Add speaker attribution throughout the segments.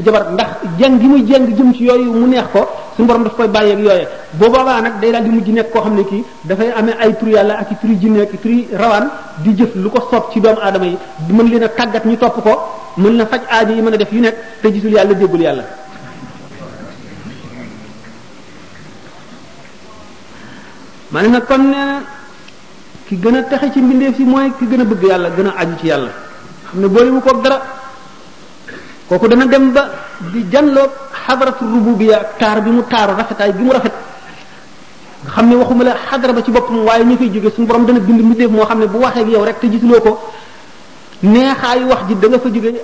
Speaker 1: jabar ndax jàng gi muy jàng jëm ci yooyu mu neex ko suñu borom daf koy bàyyeeg yooye boo boobaa nag day daal di mujj nekk koo xam ne kii dafay amee ay tur yàlla ak i turi jinne ak i turi rawaan di jëf lu ko soob ci doomu aadama yi mën leen a tàggat ñu topp ko mën na faj aajo yi mën a def yu nekk te gisul yàlla déggul yàlla ma ne nag kon nee na ki gën a texe ci mbindeef si mooy ki gën a bëgg yàlla gën a aju ci yàlla xam ne boole mu ko dara kooku dana dem ba di janloog xadaratu rububiya taar bi mu taaru rafetaay bi mu rafet nga xam ne waxuma la xadara ba ci boppam waaye ñu koy jóge suñu borom dana bind mbindeef moo xam ne bu waxee ak yow rek te gisuloo ko neexaayu wax ji da nga fa jóge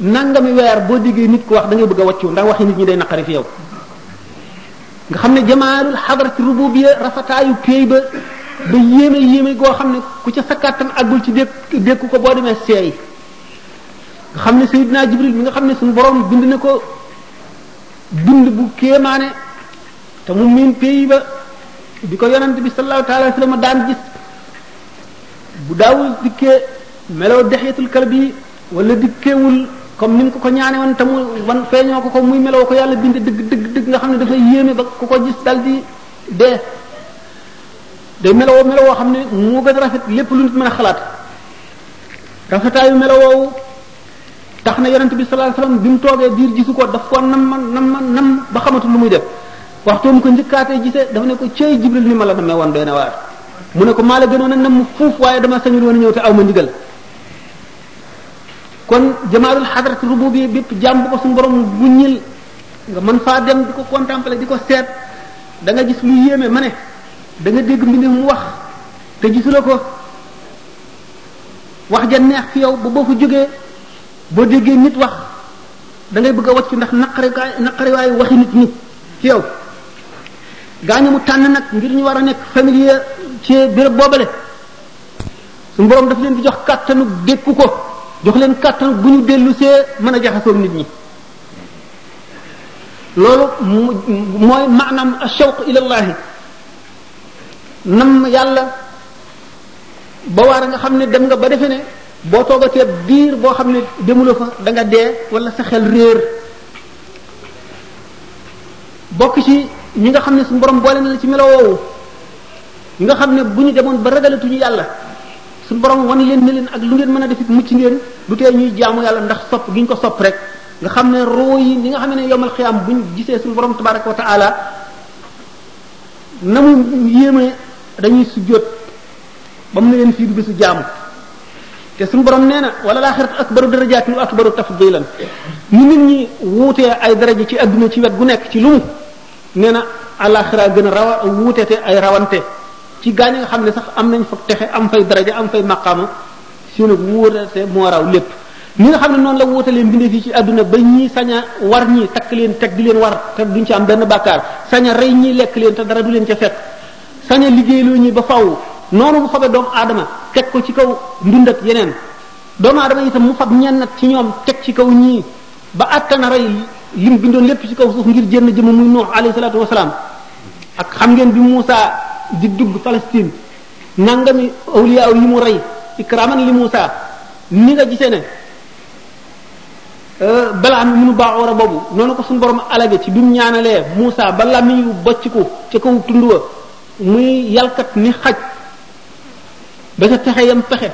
Speaker 1: nangami weer boo déggee nit ko wax da ngay bëgg a wàccu ndax waxi nit ñi day naqari fi yow nga xam ne jamaalul xadarati rububiya rafetaayu péey ba ba yéeme yéeme goo xam ne ku ca sa kàttan àggul ci dékk dékku ko boo demee seey nga xam ne Seydina Jibril mi nga xam ne suñu borom bind na ko bind bu kéemaane te mu miin pays ba bi ko yonent bi sallallahu taala wa sallam daan gis bu daawul dikkee meloo dexeetul kal bi wala dikkeewul comme ni mu ko ko ñaane woon te mu wan feeñoo ko ko muy meloo ko yàlla bind dëgg dëgg dëgg nga xam ne dafay yéeme ba ku ko gis dal di dee day meloo meloo xam ne moo gën a rafet lépp lu nit mën a xalaat rafetaayu melo woowu tax na yonent bi sallallahu alayhi wasallam bi mu toogee biir gisu ko daf ko nam man nam man nam ba xamatu lu muy def waxtu mu ko njëkkaatee gisee dafa ne ko cey jibril ni ma la namee woon doy na waar mu ne ko maa la gënoon a nam fuuf waaye dama sañul woon ñëw te aw ma ndigal kon jamaalul xadrat rububiyya bépp jàmm bu ko suñu borom bu ñil nga mën faa dem di ko contempler di ko seet da nga gis lu yéeme ma ne da nga dégg mbindeef mu wax te gisuloo ko wax ja neex fi yow ba boo fa jógee boo déggee nit wax da ngay bëgg a wacc ndax naqari naqariwaay waxi nit ñi ci yow gaañu mu tànn nag ngir ñu war a nekk familier ci béréb boobale suñu borom daf leen di jox kàttanu dékku ko jox leen kàttanu bu ñu dellu see mën a jaxasoog nit ñi loolu mooy maanaam ashawq ilallahi nam yàlla ba waar a nga xam ne dem nga ba defe ne boo toogatee biir boo xam ne demula fa da nga dee wala sa xel réer bokk ci ñi nga xam ne suñu borom boole na la ci melo woowu ñi nga xam ne bu ñu demoon ba ragalatuñu yàlla suñu borom wan leen ne leen ak lu ngeen mën a def it mucc ngeen du tee ñuy jaamu yàlla ndax sopp gi ñu ko sopp rek nga xam ne roo yi ni nga xam ne yomal xiyaam buñ gisee suñu borom tabaraka wa taala na mu yéeme dañuy sujjóot ba mu ne leen fii du bisu jaamu te suñu borom nee na wala laaxiratu akbaru darajaatin wa akbaru tafdilan ñu nit ñi wuutee ay daraja ci adduna ci wet gu nekk ci lu mu nee na alaxira gën a rawa wuutete ay rawante ci gaañ nga xam ne sax am nañ fa texe am fay daraja am fay maqaama seen ak wuutante moo raw lépp ni nga xam ne noonu la wuutalee mbindeef yi ci àdduna ba ñii sañ a war ñii takk leen teg di leen war te duñ ci am benn bàkkaar sañ a rey ñii lekk leen te dara du leen ca fekk sañ a liggéeyloo ñi ba faw noonu mu fabe doomu aadama teg ko ci kaw ndund ak yeneen doomu aadama itam mu fab ñennat ci ñoom teg ci kaw ñii ba àttana rey lim bindoon lépp ci kaw suuf ngir jënn jëmm muy Nuux alayhi salaatu wasalaam ak xam ngeen bi Muusa di dugg Palestine nangami awliya yi mu rey ikraman li Musa ni nga gisee ne euh, balaa mi nu baaxoor a boobu noonu ko suñu borom alage ci bi mu ñaanalee Musa ba làmmiñ yu bocc ko ca kaw tund wa muy yalkat ni xaj ba ca pexe yam pexe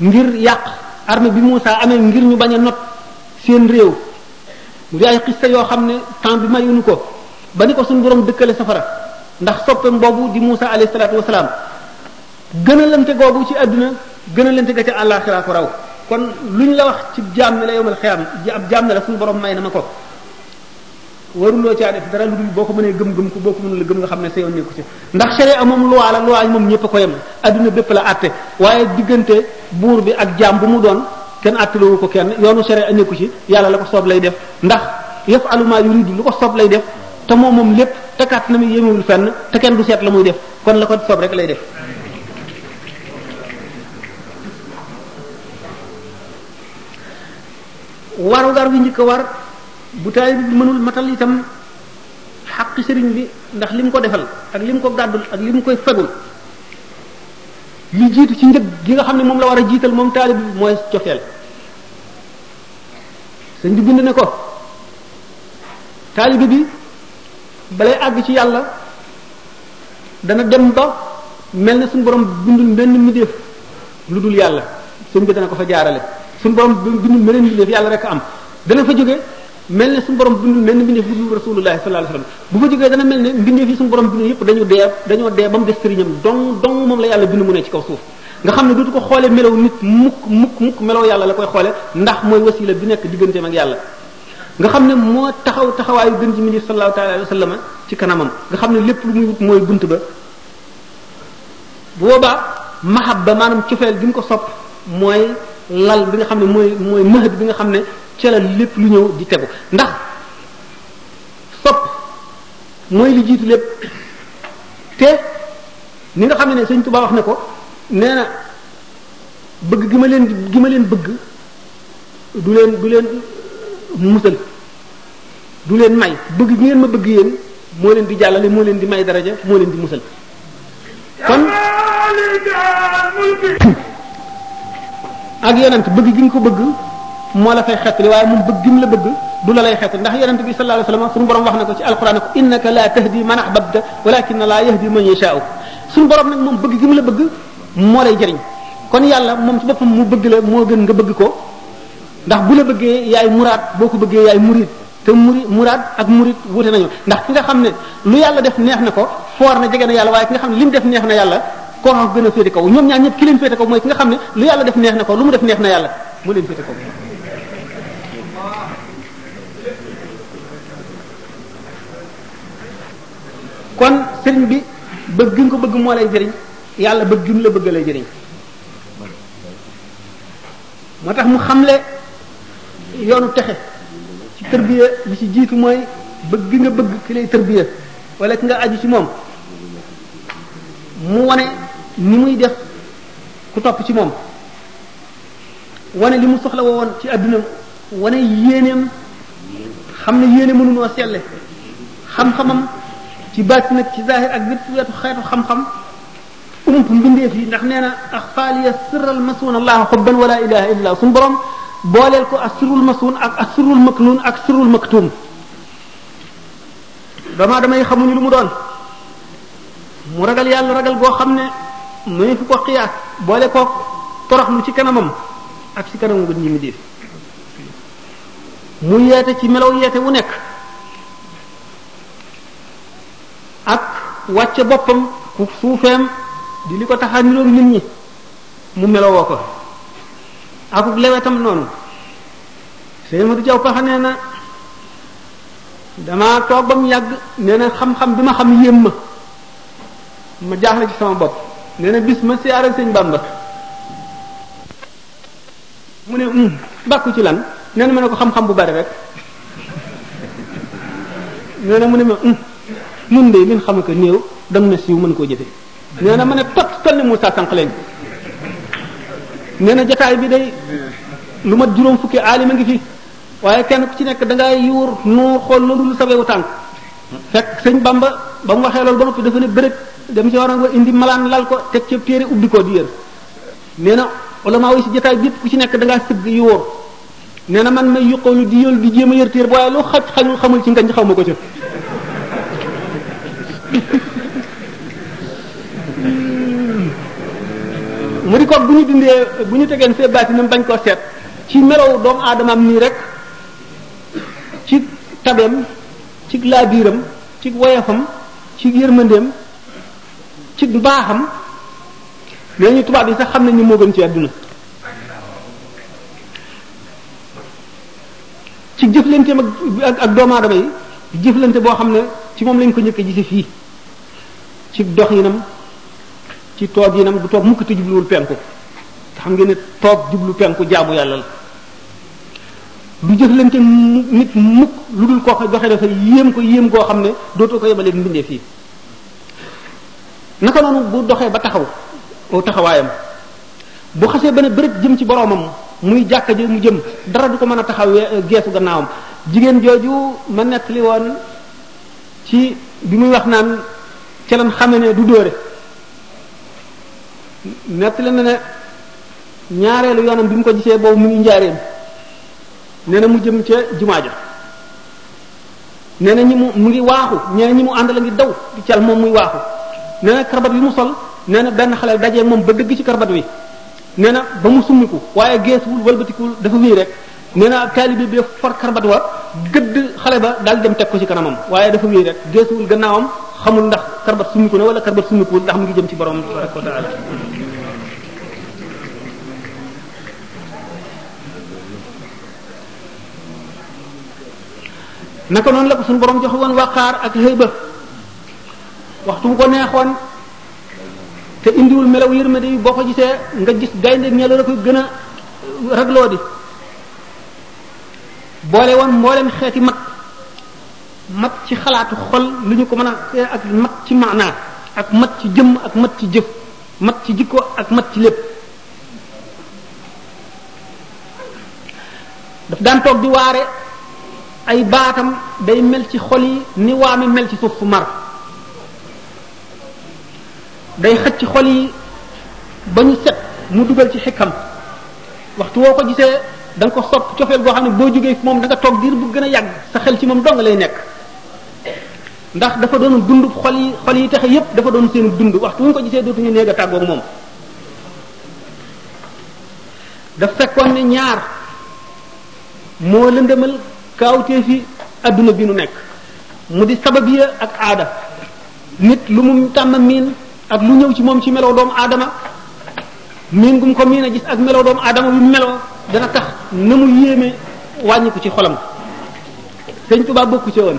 Speaker 1: ngir yàq armée bi Moussa amee ngir ñu bañ a not seen réew mu di ay xista yoo xam ne temps bi mayuñu ko ba ni ko suñu borom dëkkale safara ndax soppam boobu di Musa alayhi salaatu wasalaam gën a lante googu ci àdduna gën a lante ga ca àllaaxira ko raw kon luñ la wax ci jaam ne la yowmal xiyaam ab jaam ne la suñu borom may na ma ko waruloo caa def dara lu dul boo ko mënee gëm-gëm ko boo ko mënul gëm nga xam ne sa yoon nekku ci ndax sharia moom loi la loi moom ñëpp a ko yem adduna bépp la àtte waaye diggante buur bi ak jaam bu mu doon kenn àttalowu ko kenn yoonu sharia nekku ci yàlla la ko soob lay def ndax yëf aluma yuridu lu ko soob lay def te moom moom lépp te kat na mu yemewul fenn te kenn du seet la muy def kon la ko soob rek lay def warugar bi njëkk a war bu taay bi mënul matal itam xaq sëriñ bi ndax li mu ko defal ak li mu ko gàddul ak li mu koy fegul li jiitu ci njëg gi nga xam ne moom la war a jiital moom taalib bi mooy cofeel sëñ bi bind ne ko taalibe bi balay àgg ci yàlla dana dem ba mel na suñu borom bindul benn mbindeef lu dul yàlla sëñ bi dana ko fa jaarale suñu borom bindul beneen mbindeef yàlla rek am dana fa jóge mel ne suñu borom bind mel ne mbindeef bu dul rasulullahi sallallahu alayhi wasallam bu fa jógee dana mel ne mbindeef yi suñu borom bind yëpp dañu dee dañoo dee ba mu des sëriñam dong dong moom la yàlla bind mu ne ci kaw suuf nga xam ne dootu ko xoole melow nit mukk mukk mukk melow yàlla la koy xoole ndax mooy wasila bi nekk digganteem ak yàlla nga xam ne moo taxaw taxawaayu gën ci mbindeef sallallahu taala alayhi wasallam ci kanamam nga xam ne lépp lu muy wut mooy bunt ba bu boobaa mahabba maanaam cofeel gi mu ko sopp mooy lal bi nga xam ne mooy mooy mahad bi nga xam ne ca la lépp lu ñëw di tegu ndax sopp mooy li jiitu lépp te ni nga xam ne sëñ Tuubaa wax ne ko nee na bëgg gi ma leen gi ma leen bëgg du leen du leen musal du leen may bëgg gi ngeen ma bëgg yéen moo leen di jàllale moo leen di may daraja moo leen di musal kon ak yonent bëgg gi nga ko bëgg moo la fay xettali waaye moom bëgg gi mu la bëgg du la lay xettali ndax yonent bi sallallahu alayhi wasallam suñu borom wax na ko ci alquran ko innaka la tahdi man ahbabta walakin allah yahdi man yashaa'u suñu borom nag moom bëgg gi mu la bëgg moo lay jëriñ kon yàlla moom ci boppam mu bëgg la moo gën nga bëgg ko ndax bu la bëggee yaay muraad boo ko bëggee yaay murid te muri muraad ak murid wute nañu ndax ki nga xam ne lu yàlla def neex na ko foor na jege na yàlla waaye ki nga xam ne li mu def neex na yàlla koo xam gën a féete kaw ñoom ñaar ñëpp ki leen féete kaw mooy ki nga xam ne lu yàlla def neex na ko lu mu def neex na yàlla mu leen féete kaw kon sëriñ bi bëgg gi nga ko bëgg moo lay jëriñ yàlla bëgg gi mu la bëgg lay jëriñ moo tax mu xamle yoonu texe ci tërbiya li ci jiitu mooy bëgg gi nga bëgg ki lay tërbiya wala ki nga aju ci moom mu wane ni muy def ku topp ci moom wane li mu soxla woon ci àdduna wane yéeneem xam ne yéene mënunoo selle xam-xamam ci bàtt nag ci zahir ak bépp wetu xeetu xam-xam ump mbindeef yi ndax nee na axfaaliya sirral masuun allah xubban wala ilaha illa suñu borom booleel ko ak sirrul masuun ak ak sirrul maknuun ak sirrul maktuum doomaa damay xamuñu lu mu doon mu ragal yàlla ragal goo xam ne muy fu ko xiyaas boole ko toroxlu ci kanamam ak ci kanamu gën ñi mu diif mu yeete ci melow yeete wu nekk ak wàcce boppam ku suufeem di li ko tax a niroog nit ñi mu melowoo ko akuk lewetam noonu sëñ Amadou Diaw Paxa nee na damaa toog ba mu yàgg nee na xam-xam bi ma xam yéem ma ma jaaxle ci sama bopp nee na bis ma siyaare sëñ Bamba mu ne um bàkku ci lan nee na ma ne ko xam-xam bu bari rek nee na mu ne ma um nun de lin xam ko néew dam na siiw mën koo jëfe nee na ma ne tot toll ni Moussa sànq leen nee na jataay bi day lu mat juróom fukki aalima ngi fi waaye kenn ku ci nekk da ngay yuur noo xool loolu lu sawewu tànk fekk sëñ Bamba ba mu waxee loolu ba noppi dafa ne bërëg dem ci waroon ko indi malaan lal ko teg ci téere ubbi ko di yër nee na ulama yi si jotaay bi ku ci nekk da ngaa sëgg yu wóor nee na man may yuqoolu di yël di jéem a yër téer bu waaye loo xaj xañul xamul ci ngañ xaw ma ko ca mu di ko bu ñu dindee bu ñu tegeen fee baatinam bañ koo seet ci melow doomu aadamaam nii rek ci tabeem ci laabiiram ci woyafam ci yërmandeem ci mbaaxam nee ñu tubaab yi sax xam nañu moo gën ci àdduna ci jëflanteem ak ak doomu aadama yi jëflante boo xam ne ci moom lañ ko njëkk a gise fii ci doxinam ci toog yinam du toog mukk te jubluwul penku te xam ngeen ne toog jublu penku jaamu yàlla la du jëflante nit mukk lu dul koo joxe dafa yéem ko yéem goo xam ne dootoo ko yemaleeg mbindee fii naka noonu bu doxee ba taxaw aw taxawaayam bu xasee ba ne bërëb jëm ci boroomam muy jàkka ji mu jëm dara du ko mën a taxaw geesu gannaawam jigéen jooju ma nettali woon ci bi muy wax naan ca lan xame ne du dóore nettali na ne ñaareelu yoonam bi mu ko gisee boobu mu ngi njaareem nee na mu jëm ca jumaa ja nee na ñi mu mu ngi waaxu nee na ñi mu ànd la ngi daw di cal moom muy waaxu nee na karbat bi mu sol nee na benn xale dajee moom ba dëgg ci karbat wi nee na ba mu summiku waaye geesuwul walbatikuwul dafa wéy rek nee na taalibe bi for karbat wa gëdd xale ba daal dem teg ko ci kanamam waaye dafa wéy rek geesuwul gannaawam xamul ndax karbat summiku na wala karbat summikuwul ndax mu ngi jëm ci borom tabaraka wa taala naka noonu la ko suñu borom joxe woon waqaar ak hëyba waxtu mu ko neexoon te indiwul melaw yërmande yi boo ko gisee nga gis gaynde ñelo la koy gën a ragloo di boole woon mboolem xeeti mag mag ci xalaatu xol lu ñu ko mën a ak mag ci maanaa ak mag ci jëmm ak mag ci jëf mag ci jikko ak mag ci lépp daf daan toog di waare ay baatam day mel ci xol yi ni waame mel ci suuf fu mar day xëcc ci xol yi ba ñu set mu dugal ci xikam waxtu woo ko gisee da nga ko sopp cofeel goo xam ne boo jógee moom da nga toog diir bu gën a yàgg sa xel ci moom dong lay nekk ndax dafa doon dund xol yi xol yi taxe yépp dafa doon seen dund waxtu wu ñu ko gisee dootuñu néeg a tàggoog moom daf fekkoon ne ñaar moo lëndëmal kaawtee fi adduna bi nu nekk mu di sababiya ak aada nit lu mu tàmm miin ak lu ñëw ci moom ci melow doomu aadama miin gum ko miin a gis ak melow doomu aadama bi meloo dana tax na mu yéeme wàññi ko ci xolam sëñ Tuubaa bokku ci woon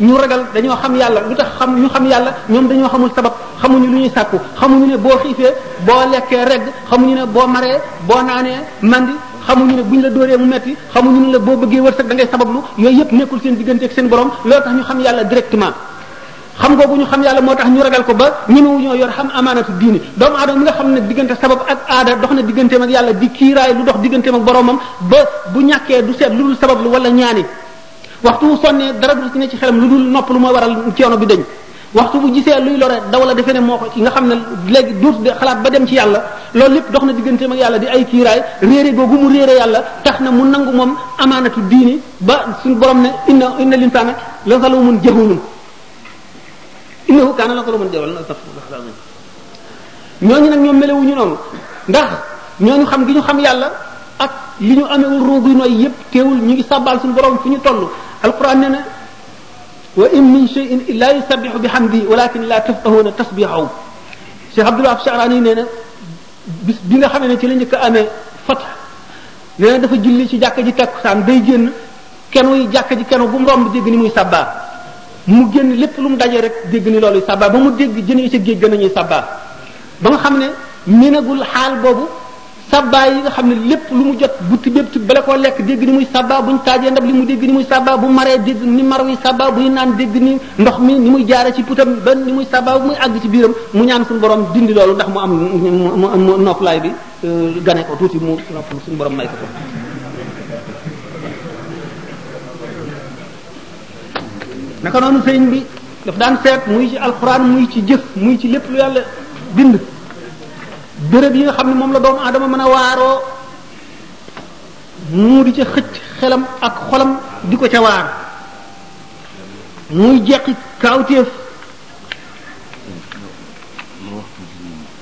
Speaker 1: ñu ragal dañoo xam yàlla lu tax xam ñu xam yàlla ñoom dañoo xamul sabab xamuñu lu ñuy sàkku xamuñu ne boo xiifee boo lekkee regg xamuñu ne boo maree boo naanee mandi xamuñu ne buñ la dóoree mu metti xamuñu ne la boo bëggee wërsëg da ngay sabablu yooyu yëpp nekkul seen diggante ak seen borom loolu tax ñu xam yàlla directement xam googu ñu xam yàlla moo tax ñu ragal ko ba ñemewu ñoo yor xam amaanatu diini doomu aadama mi nga xam ne diggante sabab ak aada dox na digganteem ak yàlla di kiiraay lu dox digganteem ak boromam ba bu ñàkkee du seet lu dul sabab lu wala ñaani waxtu bu sonnee dara du ci ne ci xelam lu dul nopp lu mooy waral coono bi dañ waxtu bu gisee luy lore daw la defe ne moo ko nga xam ne léegi duut de xalaat ba dem ci yàlla loolu lépp dox na digganteem ak yàlla di ay kiiraay réere googu mu réere yàlla tax na mu nangu moom amaanatu diini ba suñu borom ne inna inna linsaana la zalumun jahulun innahu kaana la zaluman jahulun astaghfirullah ñooñu nag ñoom melewuñu noonu ndax ñooñu xam gi ñu xam yàlla ak li ñu amewul ruuguy nooy yépp teewul ñu ngi sàbbaal suñu borom fu ñu toll alquran nee na wa in min shay'in illa yusabbihu bihamdi walakin la tafqahuna tasbihahu Cheikh Abdul Wahab Sha'rani nee na bis bi nga xamee ne ci la njëkk a amee fat nee na dafa julli ci jàkka ji takkusaan day génn kenu yi jàkk ji kenu bu mu romb dégg ni muy sàbbaa mu génn lépp lu mu dajee rek dégg ni loolu sàbbaa ba mu dégg jën yi ca géej gën a ñuy sàbbaa ba nga xam ne minagul xaal boobu sàbbaa yi nga xam ne lépp lu mu jot butti bépp bala koo lekk dégg ni muy sàbbaa buñ taajee ndab li mu dégg ni muy sàbbaa bu maree dégg ni mar wi sàbbaa buy naan dégg ni ndox mi ni muy jaare ci putam ba ni muy sàbbaa bu muy àgg ci biiram mu ñaan suñu borom dindi loolu ndax mu am mu noppalaay bi euh, gane ko tuuti mu nopp suñu borom may ko ko naka noonu sëriñ bi daf daan seet muy ci alxuraan muy ci jëf muy ci lépp lu yàlla bind béréb yi nga xam ne moom la doomu aadama mën a waaroo mu di ca xëcc xelam ak xolam di ko ca waar muy jeqi kaawteef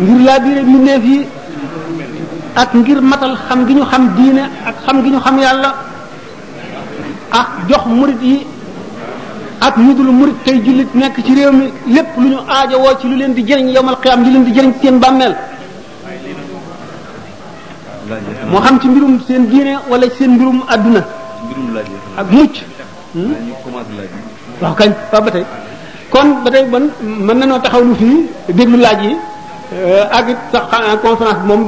Speaker 1: ngir laa biire mbindeef yi ak ngir matal xam gi ñu xam diine ak xam gi ñu xam yàlla ak jox murit yi ak ñu dul murit tey jullit nekk ci réew mi lépp lu ñu aajowoo ci lu leen di jëriñ yowmal qiyaam lu leen di jëriñ ci seen bàmmeel moo xam ci mbirum seen diine wala seen mbirum àdduna ak mucc waaw kañ waaw ba tey kon ba tey man mën nañoo taxaw lu fii déglu laaj yi ak it sax conférence bi moom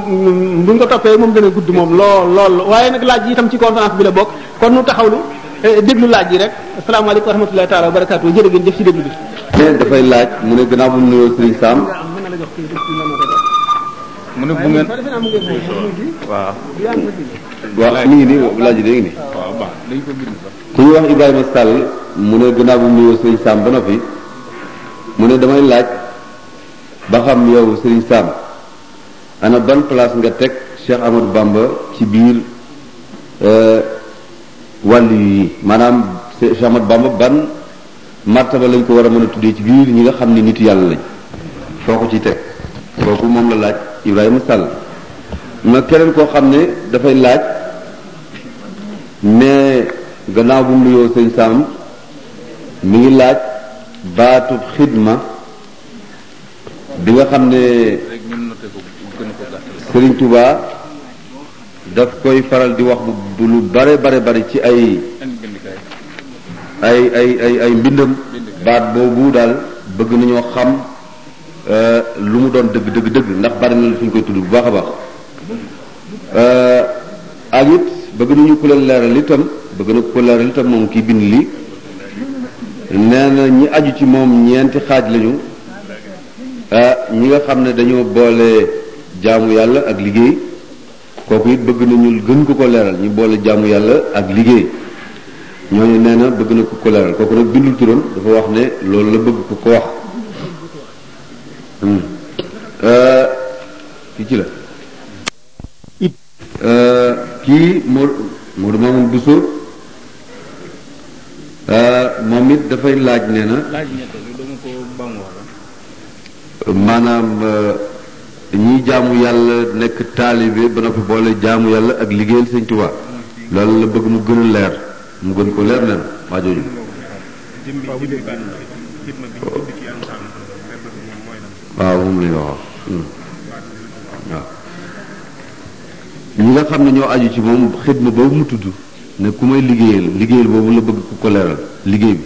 Speaker 1: bu ñu ko toppee moom gën a gudd moom lool lool waaye nag laaj yi itam ci conférence bi la bokk kon nu taxawlu déglu laaj yi rek asalaamaaleykum wa rahmatullahi taala wa barakaatu jërë ngeen jëf ci déglu bi.
Speaker 2: dafay laaj mu ne gannaaw bu mu nuyoo Serigne Sam
Speaker 3: mu ne bu ngeen
Speaker 2: waaw waaw mi ngi nii laaj bi léegi nii.
Speaker 3: waaw baax dañ ko bind sax
Speaker 2: ku ñuy wax Ibrahima Sall mu ne gannaaw bu mu nuyoo Serigne Sam ba noppi mu ne damay laaj ba xam yow Serigne Sam ana ban place nga teg Cheikh Amadou Bamba ci biir wàll yi maanaam Cheikh Amadou Bamba ban martaba lañ ko war a mën a tuddee ci biir ñi nga xam ne nitu yàlla lañ foo ko ci teg kooku moom la laaj Ibrahima Sall na keneen koo xam ne dafay laaj mais gannaaw bu mu nuyoo sëñ Sam mi ngi laaj baatub xidma bi nga xam ne Sëriñ Tuubaa daf koy faral di wax bu lu bare bare bare ci ay ay ay ay ay mbindam baat boobu daal bëgg nañoo xam euh, lu mu doon dëgg dëgg dëgg ndax bari na lu suñ koy tudd bu baax a baax euh, ak it bëgg nañu ku leen leeral itam bëgg na ko leeral itam moom kii bind lii nee na ñi aju ci moom ñeenti xaaj lañu ah ñi nga xam ne dañoo boole jaamu yàlla ak liggéey kooku it bëgg nañu gën ko ko leeral ñu boole jaamu yàlla ak liggéey ñooñu nee na bëgg na ko ko leeral kooku nag bindul turam dafa wax ne loolu la bëgg ko ko wax fii ci la kii moo Modou Mamoun Bousso moom it dafay laaj nee na
Speaker 3: laaj ñett bi dama ko bàngoor
Speaker 2: maanaam ñi jaamu yàlla nekk taalibe ba noppi boole jaamu yàlla ak liggéeyal sëñ Tuubaa loolu la bëgg mu gën a leer mu gën ko leer nen waa jooju waaw moom la ñu wax waaw ñi nga xam ne ñoo aju ci moom xidma boobu mu tudd ne ku may liggéeyal liggéeyal boobu la bëgg ku ko leeral liggéey bi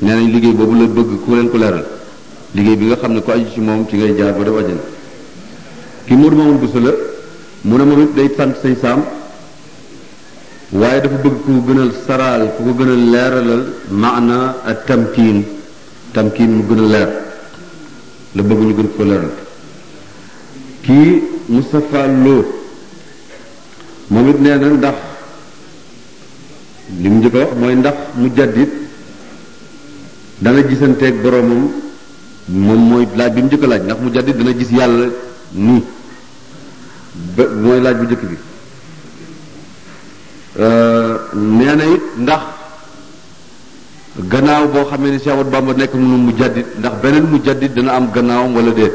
Speaker 2: nee nañ liggéey boobu la bëgg ku leen ko leeral liggéey bi nga xam ne ku aju ci moom ci ngay jaar ba def ajana ki Modou Mamoun Bousso la mu ne moom it day sant sëñ Saam waaye dafa bëgg ku gën a saraal ku ko gën a leeralal maana ak tamkiin tamkiin mu gën a leer la bëgg ñu gën ko leeral kii Moustapha Lo moom it nee na ndax li mu njëkk a wax mooy ndax mu jaddit dana gisanteeg boroomam moom mooy laaj bi mu njëkk a laaj ndax mu jaddit dana gis yàlla nii ba mooy laaj bu njëkk bi nee na it ndax gannaaw boo xamee ne Cheikh Ahmadou Bamba nekk mu mu jaddit ndax beneen mu jaddit dana am gannaawam wala déet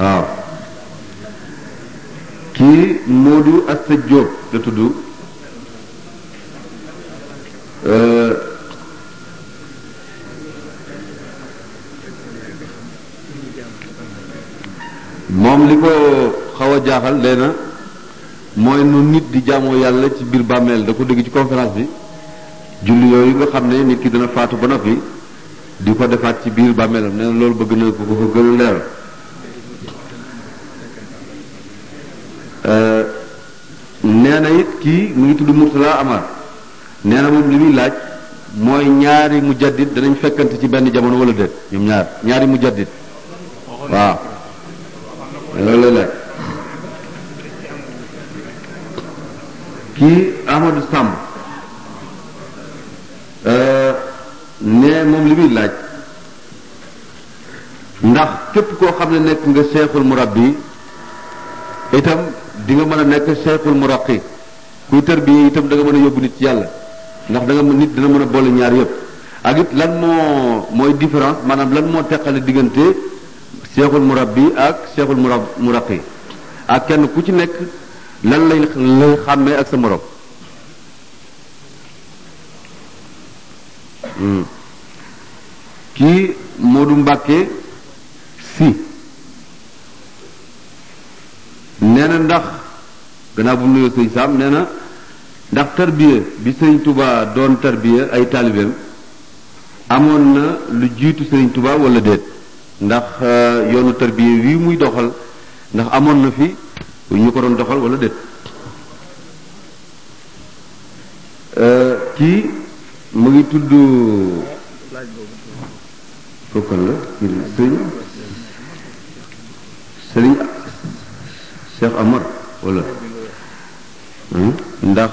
Speaker 2: waaw kii Moodu ak sa Jóob da tudd moom li ko xaw a jaaxal lee na mooy nu nit di jaamoo yàlla ci biir bàmmeel da ko dégg ci conférence bi julli yooyu nga xam ne nit ki dana faatu ba noppi di ko defaat ci biir bàmmeelam nee na loolu bëgg na ko ko gën a leeral nee na it kii mu ngi tudd Murtala Amar nee na moom li muy laaj mooy ñaari mujaddid danañ fekkante ci benn jamono wala déet ñoom ñaar ñaari mujaddid waaw loolu lay laaj kii Amadou Samb ne moom li muy laaj ndax képp koo xam ne nekk nga seexul murabbi itam di nga mën a nekk seexul muraqi kuy tarbiye itam da nga mën a yóbbu nit ci yàlla ndax da nga mën nit dina mën a boole ñaar yëpp ak it lan moo mooy différence maanaam lan moo teqale diggante seexul murabbi ak seexul murab muraqi ak kenn ku ci nekk lan lay lay xàmmee ak sa morom kii Moodu Mbàkke si nee na ndax gannaaw bu mu nuyoo sëñ Saam nee na ndax tarbiya bi sëñ Touba doon tarbiya ay taalibeem amoon na lu jiitu sëñ Touba wala déet ndax yoonu tarbiya wi muy doxal ndax amoon na fi ñu ko doon doxal wala déet kii mu ngi tudd kooku la sëñ sëriñ Cheikh Amar wala ndax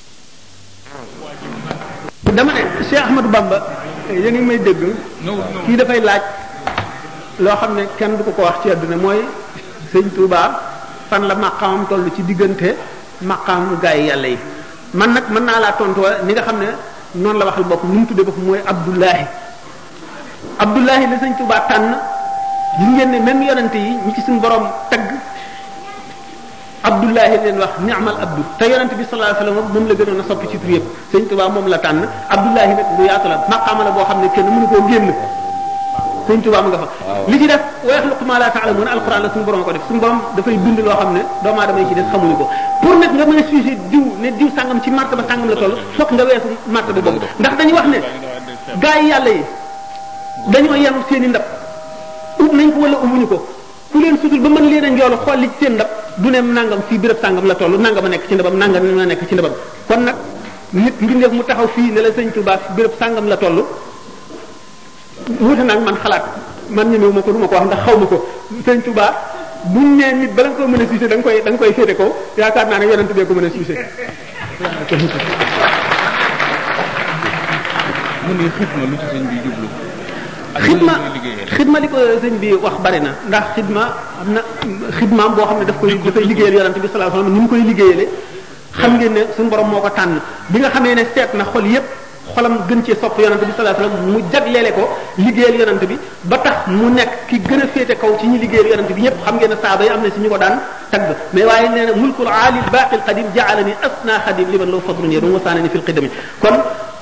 Speaker 1: dama ne Cheikh Ahmadou Bamba yéen ngi may dégg kii dafay laaj loo xam ne kenn du ko ko wax ci àdduna mooy sëñ Touba fan la maqaamam toll ci diggante maqaam gaa yi yàlla yi man nag mën naa laa tontu ni nga xam ne noonu la waxal bopp nu mu tuddee bopp mooy Abdullahi Abdullahi la sëñ Touba tànn yi ngeen ne même yonente yi ñi ci suñu borom tagg abdullahi leen wax ni'mal abdu te yonent bi sallallahu alayhi wasallam moom la gënoon a soppi ci tur yëpp sëñ Tuubaa moom la tànn abdullahi nag lu yaatu la maqaama la boo xam ne kenn mënu koo génn sëñ Tuubaa mu nga fa li ci def wa yaxluqu ma la ta'lamun alquran la suñu borom ko def suñu borom dafay bind loo xam ne doomu aadama yi ci def xamuñu ko pour nag nga mën a sujet diw ne diw sàngam ci martaba sàngam la toll fokk nga weesu martaba boobu ndax dañu wax ne gaa yi yàlla yi dañoo yenu seen i ndab ub nañ ko wala umuñu ko ku leen sutul ba mën leen a njoolu xool li ci seen ndab du ne nangam fii béréb sàngam la toll nangam a nekk ci ndabam nangam a nekk ci ndabam kon nag nit mbindeef mu taxaw fii ne la sëñ Tuubaa béréb sàngam la toll wuute nag man xalaat man ñemewu ma ko du ma ko wax ndax xaw ma ko sëñ Tuubaa buñ nee nit bala nga ko mën a siise da nga koy da nga koy féete ko yaakaar naa ne yonent bee ko mën a siise
Speaker 3: mu ne xidma lu ci sëñ bi jublu ak lu
Speaker 1: xidma muy liggéeyal xidma li ko sëñ bi wax bari na ndax xidma am na xidmaam boo xam ne daf koy dafay liggéeyal yonante bi sallallahu alayhi wasallam ni mu koy liggéeyale xam ngeen ne suñu borom moo ko tànn bi nga xamee ne seet na xol yépp xolam gën cee sopp yonent bi sallallahu alayhi wasallam mu jagleele ko liggéeyal yonent bi ba tax mu nekk ki gën a féete kaw ci ñi liggéeyal yonent bi ñëpp xam ngeen ne saaba yi am na si ñu ko daan tagg mais waaye nee na mulkul aali baaqil qadim ja'alani asna xadim liman law fadlun yadu wasaanani fil qidami kon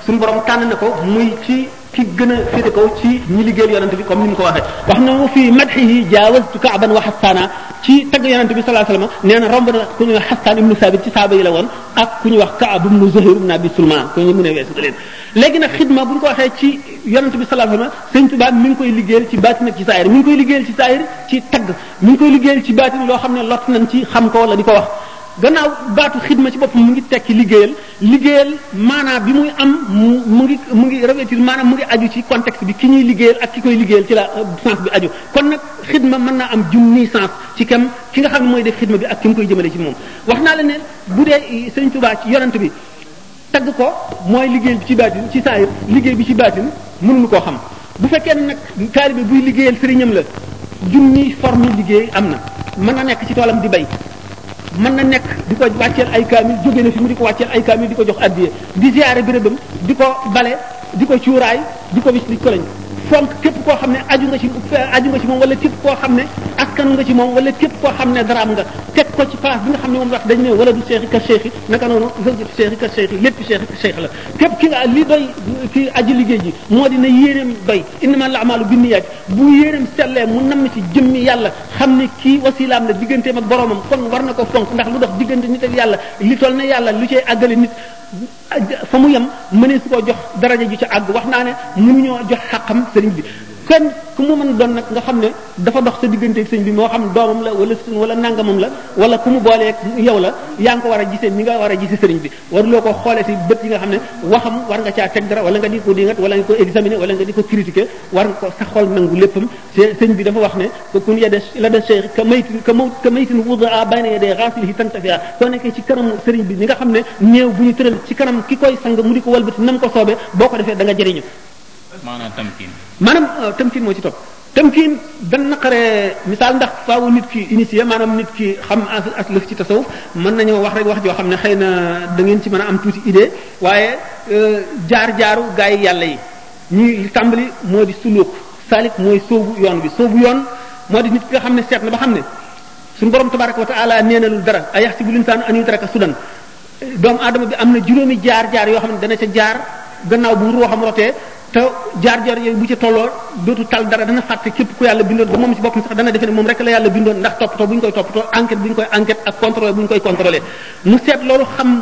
Speaker 1: suñu borom tànn na ko muy ci ki gën a féete kaw ci ñi liggéeyal yonent bi comme ni mu ko waxee wax na mu fii madhihi jaawaztu kaaban wa xastaana ci tagg yonent bi sallallahu alayhi wasallam nee na romb na ku ñu xastaan ibnu saabit ci saaba yi la woon ak ku ñu wax Kaab ibn Zuhayr ibn Abi Sulman ko ñu mën a weesu leen léegi nag xidma bu ñu ko waxee ci yonent bi sallallahu alayhi wasallam sëñ Tuubaa mi ngi koy liggéeyal ci baatin nag ci saayir mi ngi koy liggéeyal ci saayir ci tagg mi ngi koy liggéeyal ci baatin loo xam ne lot nañ ci xam ko wala di ko wax gannaaw baatu xidma ci boppam mu ngi tekki liggéeyal liggéeyal maanaam bi muy am mu mu ngi mu ngi revêtir maanaam mu ngi aju ci contexte bi ki ñuy liggéeyal ak ki koy liggéeyal ci la sens bi aju kon nag xidma mën naa am junni sens ci kam ki nga xam ne mooy def xidma bi ak ki mu koy jëmale ci moom wax naa la ne bu dee sëñ Tuubaa ci yonent bi tagg ko mooy liggéey bi ci baatin ci saayir liggéey bi ci baatin mënuñu koo xam bu fekkee ne nag taalibe buy liggéeyal sëriñam la junni forme liggéey am na mën na nekk ci toolam di bay mën na nekk di ko wàcceel ay kaamil jóge na fi mu di ko wàcceel ay kaamil di ko jox addiye di ziyaare bérébam di ko bale di ko cuuraay di ko wis di ko lañ fonk képp koo xam ne aju nga ci aju nga ci moom wala képp koo xam ne askanu nga ci moom wala képp koo xam ne daraam nga teg ko ci place bi nga xam ne moom wax dañ ne wala du seexi ka seexi naka noonu zawjatu seexi ka seexi lépp seexi ka seexi la képp ki nga li doy ki aji liggéey ji moo dina yéeneem doy innama al amalu bi niyaat bu yéeneem sellee mu namm ci jëmmi yàlla xam ne kii wasilaam la digganteem ak boromam kon war na ko fonk ndax lu dox diggante nit ak yàlla li toll ne yàlla lu cay àggale nit fa mu yem mënee su koo jox daraja ju ca àgg wax naa ne mënuñoo jox xaqam sëriñ bi kenn ku mu mën doon nag nga xam ne dafa dox sa digganteeg sëñ bi moo xam doomam la wala sëñ wala nangamam la wala ku mu booleeg yow la yaa ngi ko war a gisee ni nga war a gisee sëriñ bi waruloo ko xoolee si bët yi nga xam ne waxam war nga caa teg dara wala nga di ko dingat wala nga ko examiner wala nga di ko critiquer war nga ko sa xol nangu léppam te sëñ bi dafa wax ne ko kun yade la da cheikh ka maytin ka maw ka maytin wudaa bayna yadee xaafilihi tantafia soo nekkee ci kanam sëriñ bi ñi nga xam ne néew bu ñu tëral ci kanam ki koy sang mu di ko walbati nam ko soobee boo ko defee da nga jëriñu
Speaker 3: maanaam tamkiin
Speaker 1: maanaam tamkiin moo ci topp tamkiin dan naqaree misaal ndax faawu nit ki initié maanaam nit ki xam as lëf ci tasawuf mën nañoo wax rek wax joo xam ne xëy na da ngeen ci mën a am tuuti idée waaye jaar-jaaru gaa yi yàlla yi ñuy li tàmbali moo di suluk salik mooy soobu yoon bi soobu yoon moo di nit ki nga xam ne seet na ba xam ne suñu borom tabaraka wa taala nee na lu dara ay yax si bu linsaan an yutraka sudan doomu aadama bi am na juróomi jaar jaar yoo xam ne dana ca jaar gannaaw bu ruuxam rotee te jaar jaar yooyu bu ca tolloo dootu tal dara dana fàtte képp ku yàlla bindoon ba moom ci boppam sax dana defe ne moom rek la yàlla bindoon ndax toppatoo bu ñu koy toppatoo enquête bu ñu koy enquête ak contrôlé bu ñu koy contrôlé mu seet loolu xam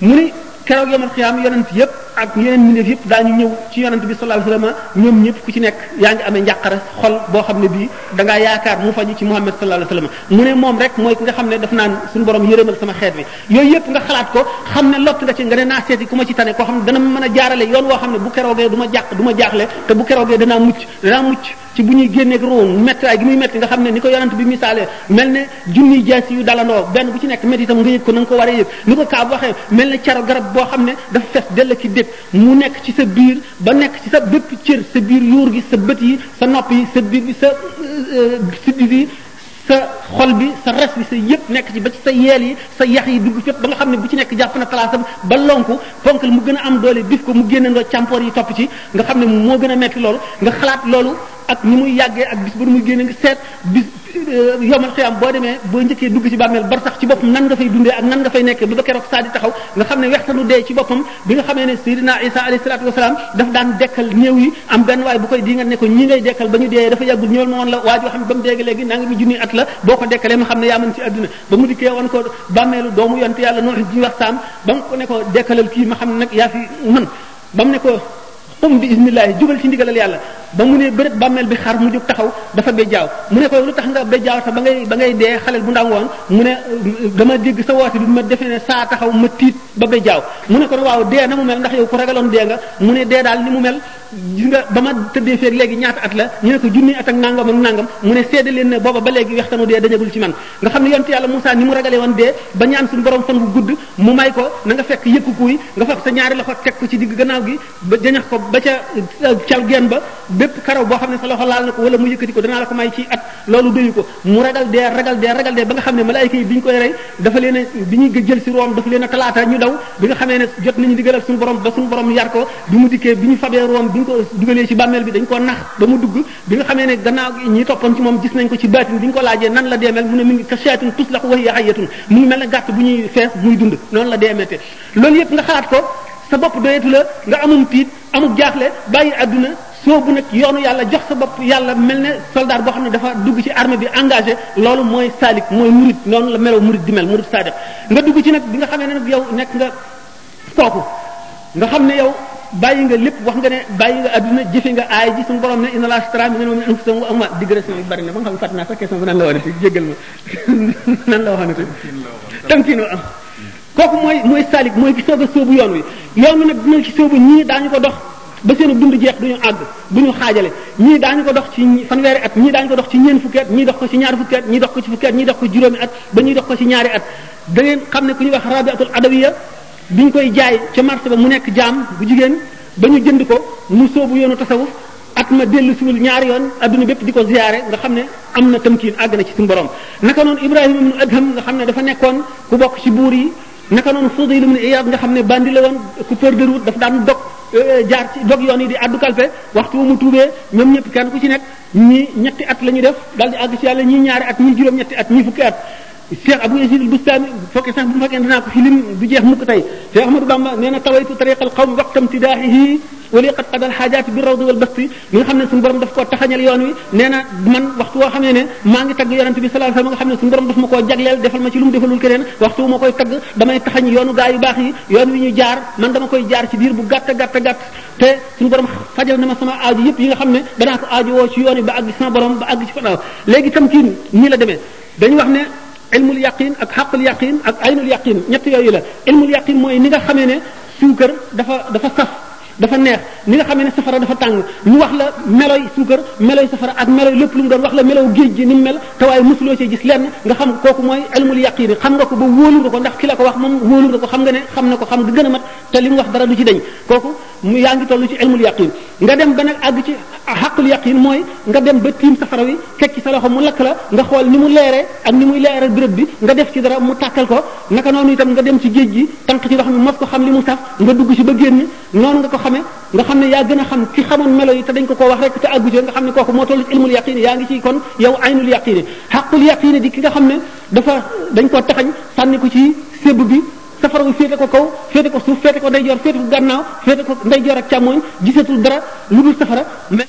Speaker 1: mu ni keroog yomal xiyaam yonent yëpp ak yeneen mbindeef yëpp daañu ñëw ci yonent bi sallallahu alayhi wasallam ñoom ñëpp ku ci nekk yaa ngi amee njàqare xol boo xam ne bii da ngaa yaakaar mu faju ci Muhammad sallallahu alayhi wasallam mu ne moom rek mooy ki nga xam ne daf naan suñu borom yërëmal sama xeet bi yooyu yëpp nga xalaat ko xam ne lott nga ci nga ne naa seeti ku ma ci tane koo xam ne dana mën a jaarale yoon woo xam ne bu keroogee du ma jàq du ma jaaxle te bu keroogee danaa mucc danaa mucc ci bu ñuy génneeg ruum méttiwaay gi muy métti nga xam ne ni ko yonent bi misaalee mel ne junniy jaas yu dalandoo benn bu ci nekk métti itam nga yëg ko na nga ko war a yëg ni ko kaab waxee mel ne caro garab boo xam ne dafa fees dell ki dëkk mu nekk ci sa biir ba nekk ci sa bépp cër sa biir yuur gi sa bët yi sa nopp yi sa biir bi sa siddi yi sa xol bi sa res bi sa yëpp nekk ci ba ci sa yeel yi sa yax yi dugg fépp ba nga xam ne bu ci nekk jàpp na place am ba lonku ponkal mu gën a am doole bif ko mu génne ndoo càmpoor yi topp ci nga xam ne moo gën a metti loolu nga xalaat loolu ak ni muy yàggee ak bis ba nu muy génne nga seet bis yomal xiyam boo demee boo njëkkee dugg ci bàmmeel bar sax ci boppam nan nga fay dundee ak nan nga fay nekkee ba ba keroog saa di taxaw nga xam ne wextanu dee ci boppam bi nga xamee ne Seydina Isa alayhi salaatu wasalaam daf daan dekkal néew yi am benn waay bu koy di nga ne ko ñi ngay dekkal ba ñu dee dafa yàggul ñëwal ma woon la waa joo xam ne ba mu dégg léegi naa ngi mi junni at la boo ko dekkalee ma xam ne yaa mën ci àdduna ba mu dikkee woon ko bàmmeelu doomu yonte yàlla noox ji wax saam ba mu ko ne ko dekkalal kii ma xam ne nag yaa fi mën ba mu ne ko qum bi isnillahi jugal ci ndigalal yàlla ba mu ne bërët bàmmeel bi xar mu jóg taxaw dafa be jaaw mu ne ko lu tax nga be jaaw te ba ngay ba ngay dee xalel bu ndaw woon mu ne dama dégg sa woote bi ma defee ne saa taxaw ma tiit ba be jaaw mu ne ko ne waaw dee na mu mel ndax yow ku ragaloon dee nga mu ne dee daal ni mu mel gis nga ba ma tëddee feeg léegi ñaata at la ñu ne ko junni at ak nangam ak nangam mu ne seede leen ne booba ba léegi wextanu dee dañagul ci man nga xam ne yonte yàlla Moussa ni mu ragale woon dee ba ñaan suñu borom fan bu gudd mu may ko na nga fekk yëkku kuy nga fab sa ñaari loxo teg ko ci digg gannaaw gi ba jañax ko ba ca cal geen ba bépp karaw boo xam ne sa loxo laal na ko wala mu yëkkati ko danaa la ko may ci at loolu doyu ko mu ragal dee ragal dee ragal dee ba nga xam ne malaayika yi bi ñu koy rey dafa leen a bi ñuy jël si room dafa leen a talaata ñu daw bi nga xamee ne jot nañu digal ak suñu borom ba suñu borom yar ko bi mu dikkee bi ñu fabee room bi ñu ko dugalee ci bàmmeel bi dañ ko nax ba mu dugg bi nga xamee ne gannaaw gi ñi toppoon ci moom gis nañ ko ci baatin bi ñu ko laajee nan la deemel mu ne mu ngi ka shayatun tuslax wa hiya hayyatun mu ngi mel ne gàtt bu ñuy fees muy dund noonu la deemete loolu yëpp nga xalaat ko sa bopp doyetu la nga amum tiit amuk jaaxle bàyyi àdduna soobu nag yoonu yàlla jox sa bopp yàlla mel ne soldat boo xam ne dafa dugg ci armée bi engagé loolu mooy saalik mooy murid noonu la meloo murid di mel murid saadiq nga dugg ci nag bi nga xamee ne nag yow nekk nga kooku nga xam ne yow bàyyi nga lépp wax nga ne bàyyi nga adduna jëfe nga aay ji suñu borom ne inna laa stara minal mu'minina anfusahum wa amwaalahum digression bi bari na ba nga xam ne fàtte naa sax question bi nan la waxati jéggal ma nan la waxati tamkiin am kooku mooy mooy salik mooy ki soog a sóobu yoon wi yoon wi nag dina ci sóobu ñii daañu ko dox ba seen dund jeex duñu àgg duñu xaajale ñii daañu ko dox ci fanweeri at ñii daañu ko dox ci ñeen fukki at ñii dox ko ci ñaar fukki at ñii dox ko ci fukki at ñii dox ko juróomi at ba ñuy dox ko ci ñaari at da ngeen xam ne ku ñuy wax rabiatul adawiya bi ñu koy jaay ca marché ba mu nekk jaam bu jigéen ba ñu jënd ko mu soobu yoonu tasawuf at ma dellu siwul ñaari yoon adduna bépp di ko ziyaare nga xam ne am na tamkiin àgg na ci suñu borom naka noonu ibrahima ibnu adham nga xam ne dafa nekkoon ku bokk ci buur yi naka noonu fudayl ibnu iyad nga xam ne bandi la woon ku peur de route daf daan dog jaar ci dog yoon yi di addu kalpe waxtu mu tuubee ñoom ñëpp kenn ku ci nekk ñii ñetti at la ñu def daal di àgg ci yàlla ñii ñaari at ñii juróom ñetti at ñii fukki at Cheikh Abou Yazid al-Bustami fokke sax bu fekkee dinaa ko fi lim du jeex mukk tey Cheikh Ahmadou Bamba nee na tawaytu tariqal qawm waqta imtidaahihi wa li qad qada al-haajaati bi rawdi wal basti mi nga xam ne suñu borom daf koo taxañal yoon wi nee na man waxtu woo xamee ne maa ngi tagg yonent bi sallallahu alayhi wasallam nga xam ne suñu borom daf ma koo jagleel defal ma ci lu mu defalul keneen waxtu wu ma koy tagg damay taxañ yoonu gaa yu baax yi yoon wi ñu jaar man dama koy jaar ci biir bu gàtt gàtt gàtt te suñu borom fajal na ma sama aaju yëpp yi nga xam ne danaa ko aaju woo ci yoon wi ba àgg sama borom ba àgg ci fanaaw léegi tam kii nii la demee dañu wax ne ilmul yaqin ak xaqul yaqin ak aynul yaqin ñett yooyu la ilmul yaqin mooy ni nga xamee ne suukar dafa dafa saf dafa neex ni nga xamee ne safara dafa tàng ñu wax la meloy suukar meloy safara ak meloy lépp lu mu doon wax la melow géej gi ni mu mel te waaye mosuloo cee gis lenn nga xam kooku mooy ilmul yaqin xam nga ko ba wóolu nga ko ndax ki la ko wax moom wóolu nga ko xam nga ne xam na ko xam nga gën a mat te li mu wax dara du ci dañ kooku mu yaa ngi toll ci ilmul yaqin nga dem ba nag àgg ci xaqul yaqin mooy nga dem ba tiim safara wi teg ci sa loxo mu lakk la nga xool ni mu leere ak ni muy leere béréb bi nga def ci dara mu tàkkal ko naka noonu itam nga dem ci géej gi tànk ci ndox mi mos ko xam li mu saf nga dugg ci ba génn noonu nga ko xamee nga xam ne yaa gën a xam ki xamoon melo yi te dañ ko ko wax rek te àggu ci nga xam ne kooku moo toll ci ilmul yaqin yaa ngi ci kon yow aynul yaqin xaqul yaqin di ki nga xam ne dafa dañ ko taxañ sànni ko ci sébb bi safara wi féete ko kaw féete ko suuf féete ko ndeyjoor féete ko gannaaw féete ko ndeyjoor ak càmmoñ gisatul dara lu dul safara mais